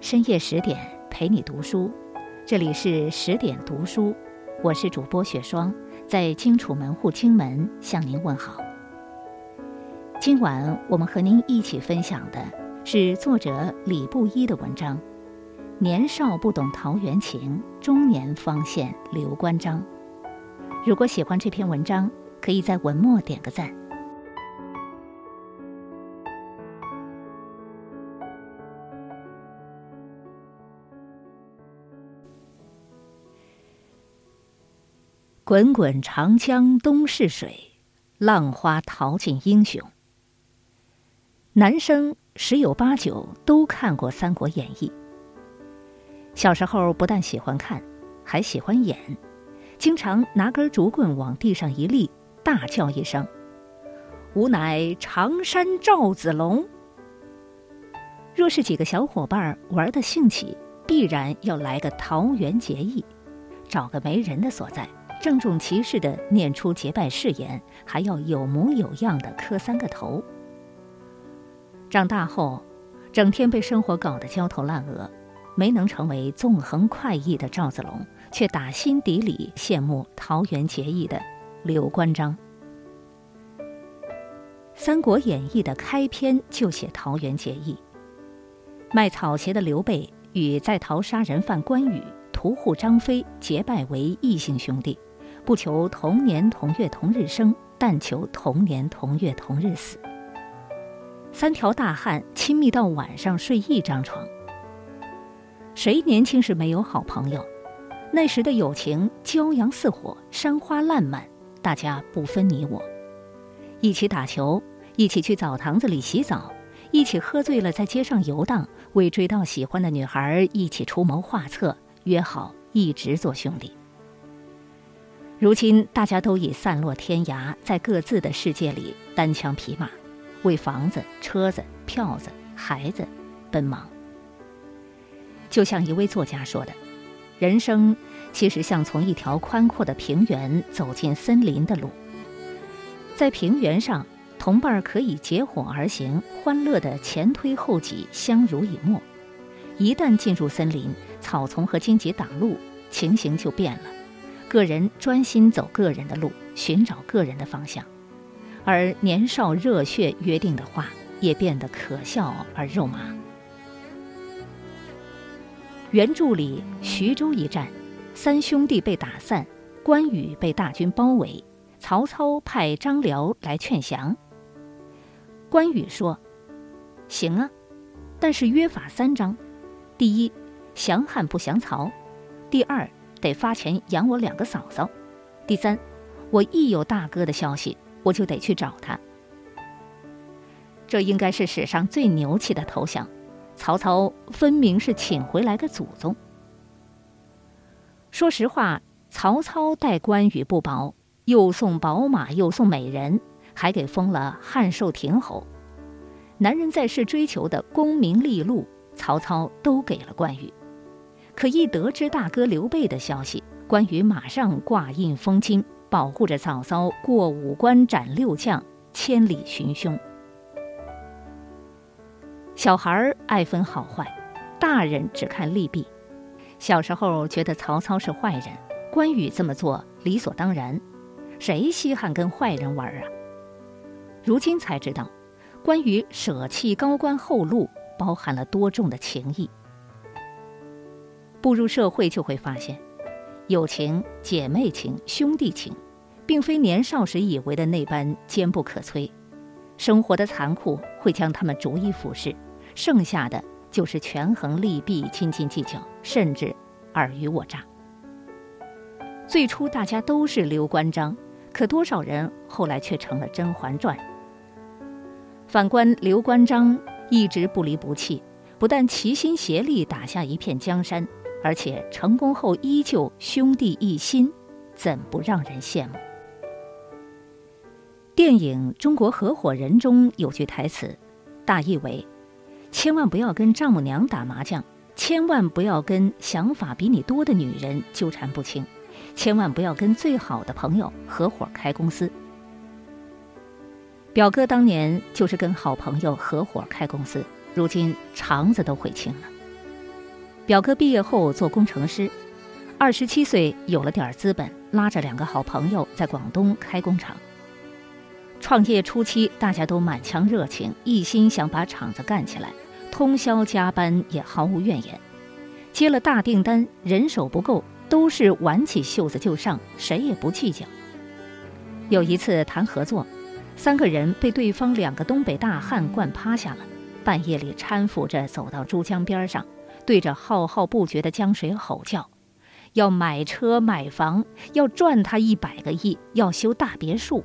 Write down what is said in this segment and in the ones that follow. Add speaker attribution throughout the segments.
Speaker 1: 深夜十点陪你读书，这里是十点读书，我是主播雪霜，在荆楚门户荆门向您问好。今晚我们和您一起分享的是作者李布衣的文章《年少不懂桃源情，中年方现刘关张》。如果喜欢这篇文章，可以在文末点个赞。滚滚长江东逝水，浪花淘尽英雄。男生十有八九都看过《三国演义》。小时候不但喜欢看，还喜欢演，经常拿根竹棍往地上一立，大叫一声：“吾乃常山赵子龙。”若是几个小伙伴玩的兴起，必然要来个桃园结义，找个没人的所在。郑重其事地念出结拜誓言，还要有模有样地磕三个头。长大后，整天被生活搞得焦头烂额，没能成为纵横快意的赵子龙，却打心底里羡慕桃园结义的刘关张。《三国演义》的开篇就写桃园结义，卖草鞋的刘备与在逃杀人犯关羽、屠户张飞结拜为异姓兄弟。不求同年同月同日生，但求同年同月同日死。三条大汉亲密到晚上睡一张床。谁年轻时没有好朋友？那时的友情骄阳似火，山花烂漫，大家不分你我，一起打球，一起去澡堂子里洗澡，一起喝醉了在街上游荡，为追到喜欢的女孩一起出谋划策，约好一直做兄弟。如今大家都已散落天涯，在各自的世界里单枪匹马，为房子、车子、票子、孩子奔忙。就像一位作家说的：“人生其实像从一条宽阔的平原走进森林的路。在平原上，同伴可以结伙而行，欢乐的前推后挤，相濡以沫；一旦进入森林，草丛和荆棘挡路，情形就变了。”个人专心走个人的路，寻找个人的方向，而年少热血约定的话也变得可笑而肉麻。原著里，徐州一战，三兄弟被打散，关羽被大军包围，曹操派张辽来劝降。关羽说：“行啊，但是约法三章：第一，降汉不降曹；第二。”得发钱养我两个嫂嫂。第三，我一有大哥的消息，我就得去找他。这应该是史上最牛气的投降。曹操分明是请回来的祖宗。说实话，曹操待关羽不薄，又送宝马，又送美人，还给封了汉寿亭侯。男人在世追求的功名利禄，曹操都给了关羽。可一得知大哥刘备的消息，关羽马上挂印封金，保护着嫂嫂过五关斩六将，千里寻兄。小孩儿爱分好坏，大人只看利弊。小时候觉得曹操是坏人，关羽这么做理所当然，谁稀罕跟坏人玩啊？如今才知道，关羽舍弃高官厚禄，包含了多重的情谊。步入社会就会发现，友情、姐妹情、兄弟情，并非年少时以为的那般坚不可摧。生活的残酷会将他们逐一腐蚀，剩下的就是权衡利弊、斤斤计较，甚至尔虞我诈。最初大家都是刘关张，可多少人后来却成了《甄嬛传》。反观刘关张一直不离不弃，不但齐心协力打下一片江山。而且成功后依旧兄弟一心，怎不让人羡慕？电影《中国合伙人》中有句台词，大意为：千万不要跟丈母娘打麻将，千万不要跟想法比你多的女人纠缠不清，千万不要跟最好的朋友合伙开公司。表哥当年就是跟好朋友合伙开公司，如今肠子都悔青了。表哥毕业后做工程师，二十七岁有了点资本，拉着两个好朋友在广东开工厂。创业初期，大家都满腔热情，一心想把厂子干起来，通宵加班也毫无怨言。接了大订单，人手不够，都是挽起袖子就上，谁也不计较。有一次谈合作，三个人被对方两个东北大汉灌趴下了，半夜里搀扶着走到珠江边上。对着浩浩不绝的江水吼叫，要买车买房，要赚他一百个亿，要修大别墅。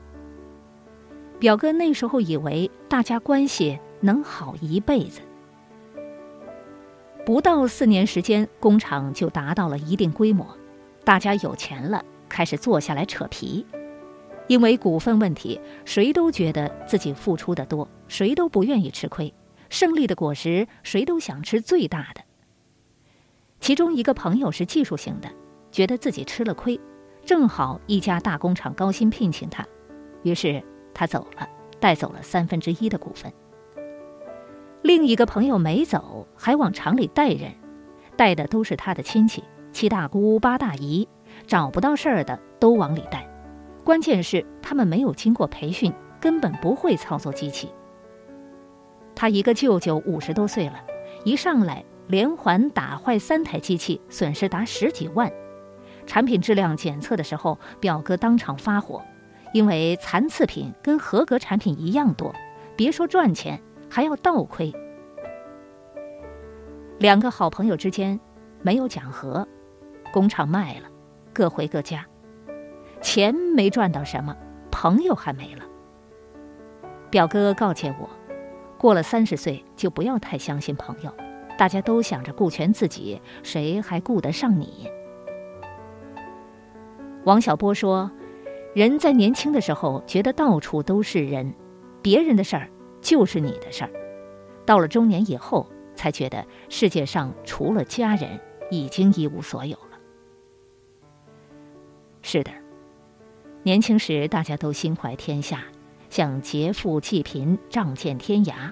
Speaker 1: 表哥那时候以为大家关系能好一辈子，不到四年时间，工厂就达到了一定规模，大家有钱了，开始坐下来扯皮。因为股份问题，谁都觉得自己付出的多，谁都不愿意吃亏，胜利的果实，谁都想吃最大的。其中一个朋友是技术型的，觉得自己吃了亏，正好一家大工厂高薪聘请他，于是他走了，带走了三分之一的股份。另一个朋友没走，还往厂里带人，带的都是他的亲戚，七大姑八大姨，找不到事儿的都往里带。关键是他们没有经过培训，根本不会操作机器。他一个舅舅五十多岁了，一上来。连环打坏三台机器，损失达十几万。产品质量检测的时候，表哥当场发火，因为残次品跟合格产品一样多，别说赚钱，还要倒亏。两个好朋友之间没有讲和，工厂卖了，各回各家，钱没赚到什么，朋友还没了。表哥告诫我，过了三十岁就不要太相信朋友。大家都想着顾全自己，谁还顾得上你？王小波说：“人在年轻的时候觉得到处都是人，别人的事儿就是你的事儿；到了中年以后，才觉得世界上除了家人，已经一无所有了。”是的，年轻时大家都心怀天下，想劫富济贫，仗剑天涯；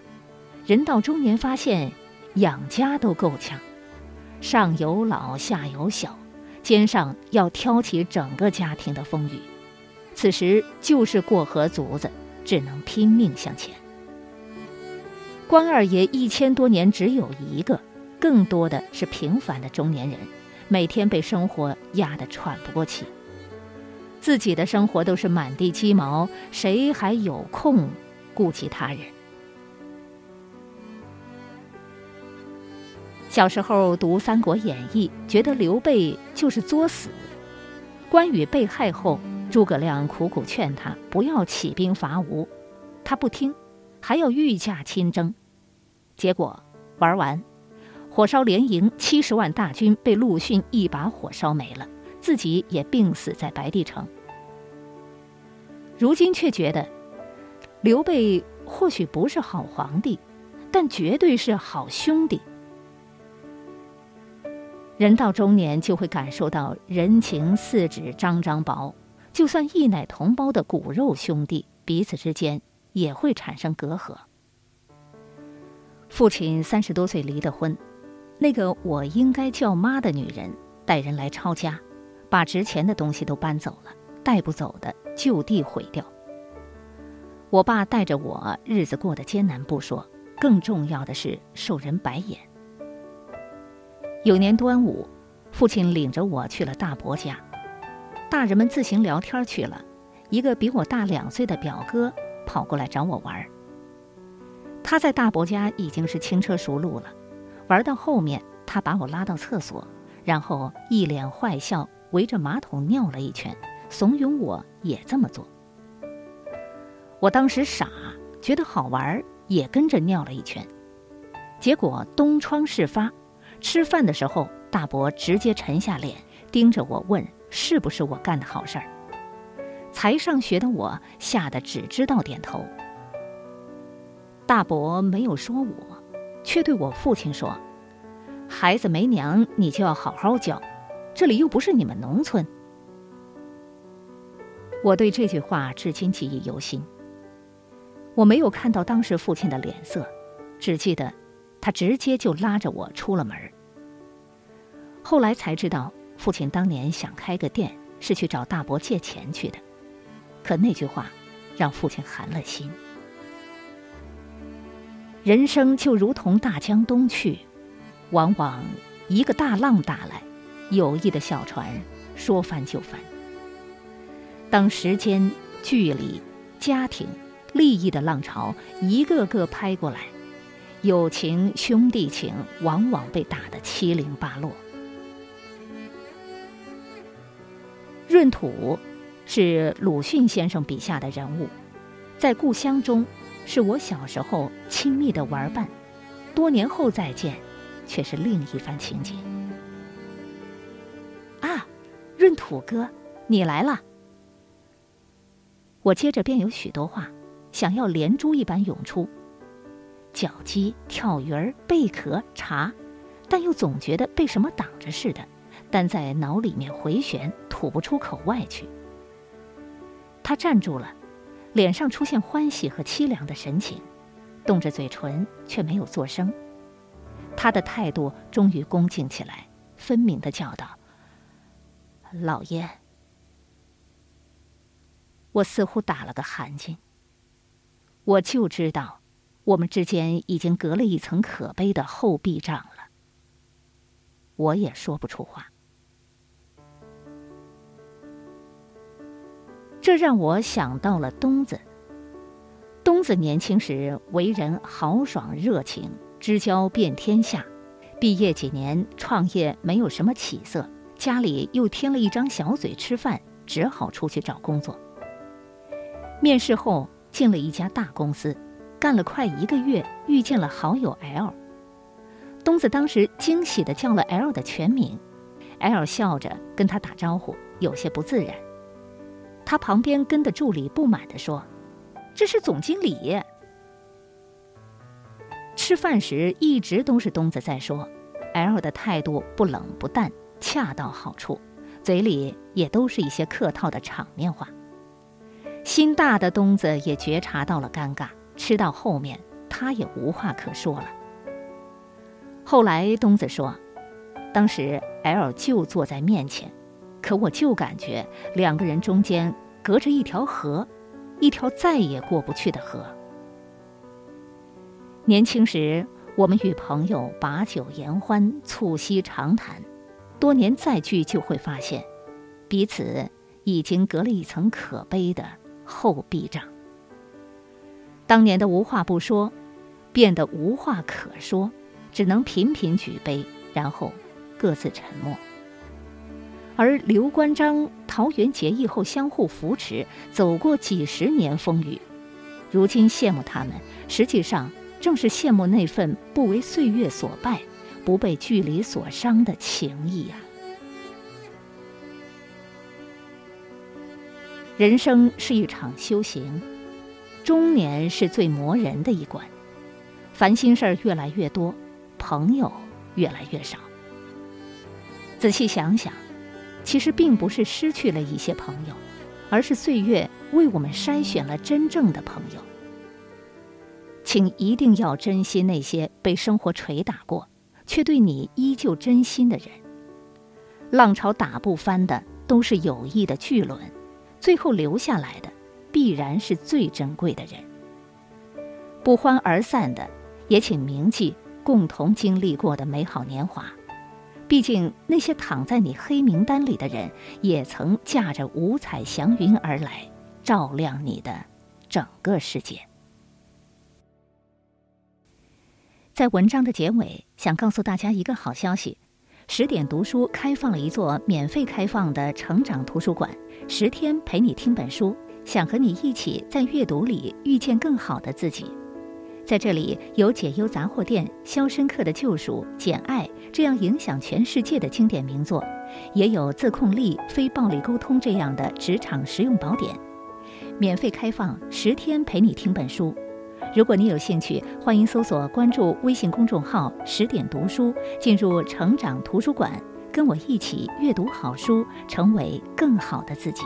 Speaker 1: 人到中年发现。养家都够呛，上有老下有小，肩上要挑起整个家庭的风雨，此时就是过河卒子，只能拼命向前。关二爷一千多年只有一个，更多的是平凡的中年人，每天被生活压得喘不过气，自己的生活都是满地鸡毛，谁还有空顾及他人？小时候读《三国演义》，觉得刘备就是作死。关羽被害后，诸葛亮苦苦劝他不要起兵伐吴，他不听，还要御驾亲征。结果玩完，火烧连营，七十万大军被陆逊一把火烧没了，自己也病死在白帝城。如今却觉得，刘备或许不是好皇帝，但绝对是好兄弟。人到中年，就会感受到人情似纸张张薄。就算一奶同胞的骨肉兄弟，彼此之间也会产生隔阂。父亲三十多岁离的婚，那个我应该叫妈的女人带人来抄家，把值钱的东西都搬走了，带不走的就地毁掉。我爸带着我，日子过得艰难不说，更重要的是受人白眼。有年端午，父亲领着我去了大伯家，大人们自行聊天去了。一个比我大两岁的表哥跑过来找我玩。他在大伯家已经是轻车熟路了，玩到后面，他把我拉到厕所，然后一脸坏笑，围着马桶尿了一圈，怂恿我也这么做。我当时傻，觉得好玩，也跟着尿了一圈，结果东窗事发。吃饭的时候，大伯直接沉下脸，盯着我问：“是不是我干的好事儿？”才上学的我吓得只知道点头。大伯没有说我，却对我父亲说：“孩子没娘，你就要好好教，这里又不是你们农村。”我对这句话至今记忆犹新。我没有看到当时父亲的脸色，只记得。他直接就拉着我出了门后来才知道，父亲当年想开个店，是去找大伯借钱去的。可那句话，让父亲寒了心。人生就如同大江东去，往往一个大浪打来，友谊的小船说翻就翻。当时间、距离、家庭、利益的浪潮一个个拍过来，友情、兄弟情往往被打得七零八落。闰土是鲁迅先生笔下的人物，在故乡中。是我小时候亲密的玩伴，多年后再见，却是另一番情景。啊，闰土哥，你来了！我接着便有许多话，想要连珠一般涌出：脚鸡、跳鱼儿、贝壳、茶，但又总觉得被什么挡着似的，但在脑里面回旋，吐不出口外去。他站住了。脸上出现欢喜和凄凉的神情，动着嘴唇却没有作声。他的态度终于恭敬起来，分明的叫道：“老爷。”我似乎打了个寒噤。我就知道，我们之间已经隔了一层可悲的厚壁障了。我也说不出话。这让我想到了东子。东子年轻时为人豪爽热情，知交遍天下。毕业几年，创业没有什么起色，家里又添了一张小嘴吃饭，只好出去找工作。面试后进了一家大公司，干了快一个月，遇见了好友 L。东子当时惊喜地叫了 L 的全名，L 笑着跟他打招呼，有些不自然。他旁边跟的助理不满地说：“这是总经理。”吃饭时一直都是东子在说，L 的态度不冷不淡，恰到好处，嘴里也都是一些客套的场面话。心大的东子也觉察到了尴尬，吃到后面他也无话可说了。后来东子说，当时 L 就坐在面前。可我就感觉两个人中间隔着一条河，一条再也过不去的河。年轻时，我们与朋友把酒言欢，促膝长谈；多年再聚，就会发现，彼此已经隔了一层可悲的厚壁障。当年的无话不说，变得无话可说，只能频频举杯，然后各自沉默。而刘关张桃园结义后相互扶持，走过几十年风雨，如今羡慕他们，实际上正是羡慕那份不为岁月所败、不被距离所伤的情谊啊！人生是一场修行，中年是最磨人的一关，烦心事儿越来越多，朋友越来越少。仔细想想。其实并不是失去了一些朋友，而是岁月为我们筛选了真正的朋友。请一定要珍惜那些被生活捶打过，却对你依旧真心的人。浪潮打不翻的都是友谊的巨轮，最后留下来的必然是最珍贵的人。不欢而散的，也请铭记共同经历过的美好年华。毕竟，那些躺在你黑名单里的人，也曾驾着五彩祥云而来，照亮你的整个世界。在文章的结尾，想告诉大家一个好消息：十点读书开放了一座免费开放的成长图书馆，十天陪你听本书，想和你一起在阅读里遇见更好的自己。在这里有解忧杂货店、肖申克的救赎、简爱这样影响全世界的经典名作，也有自控力、非暴力沟通这样的职场实用宝典，免费开放十天陪你听本书。如果你有兴趣，欢迎搜索关注微信公众号“十点读书”，进入成长图书馆，跟我一起阅读好书，成为更好的自己。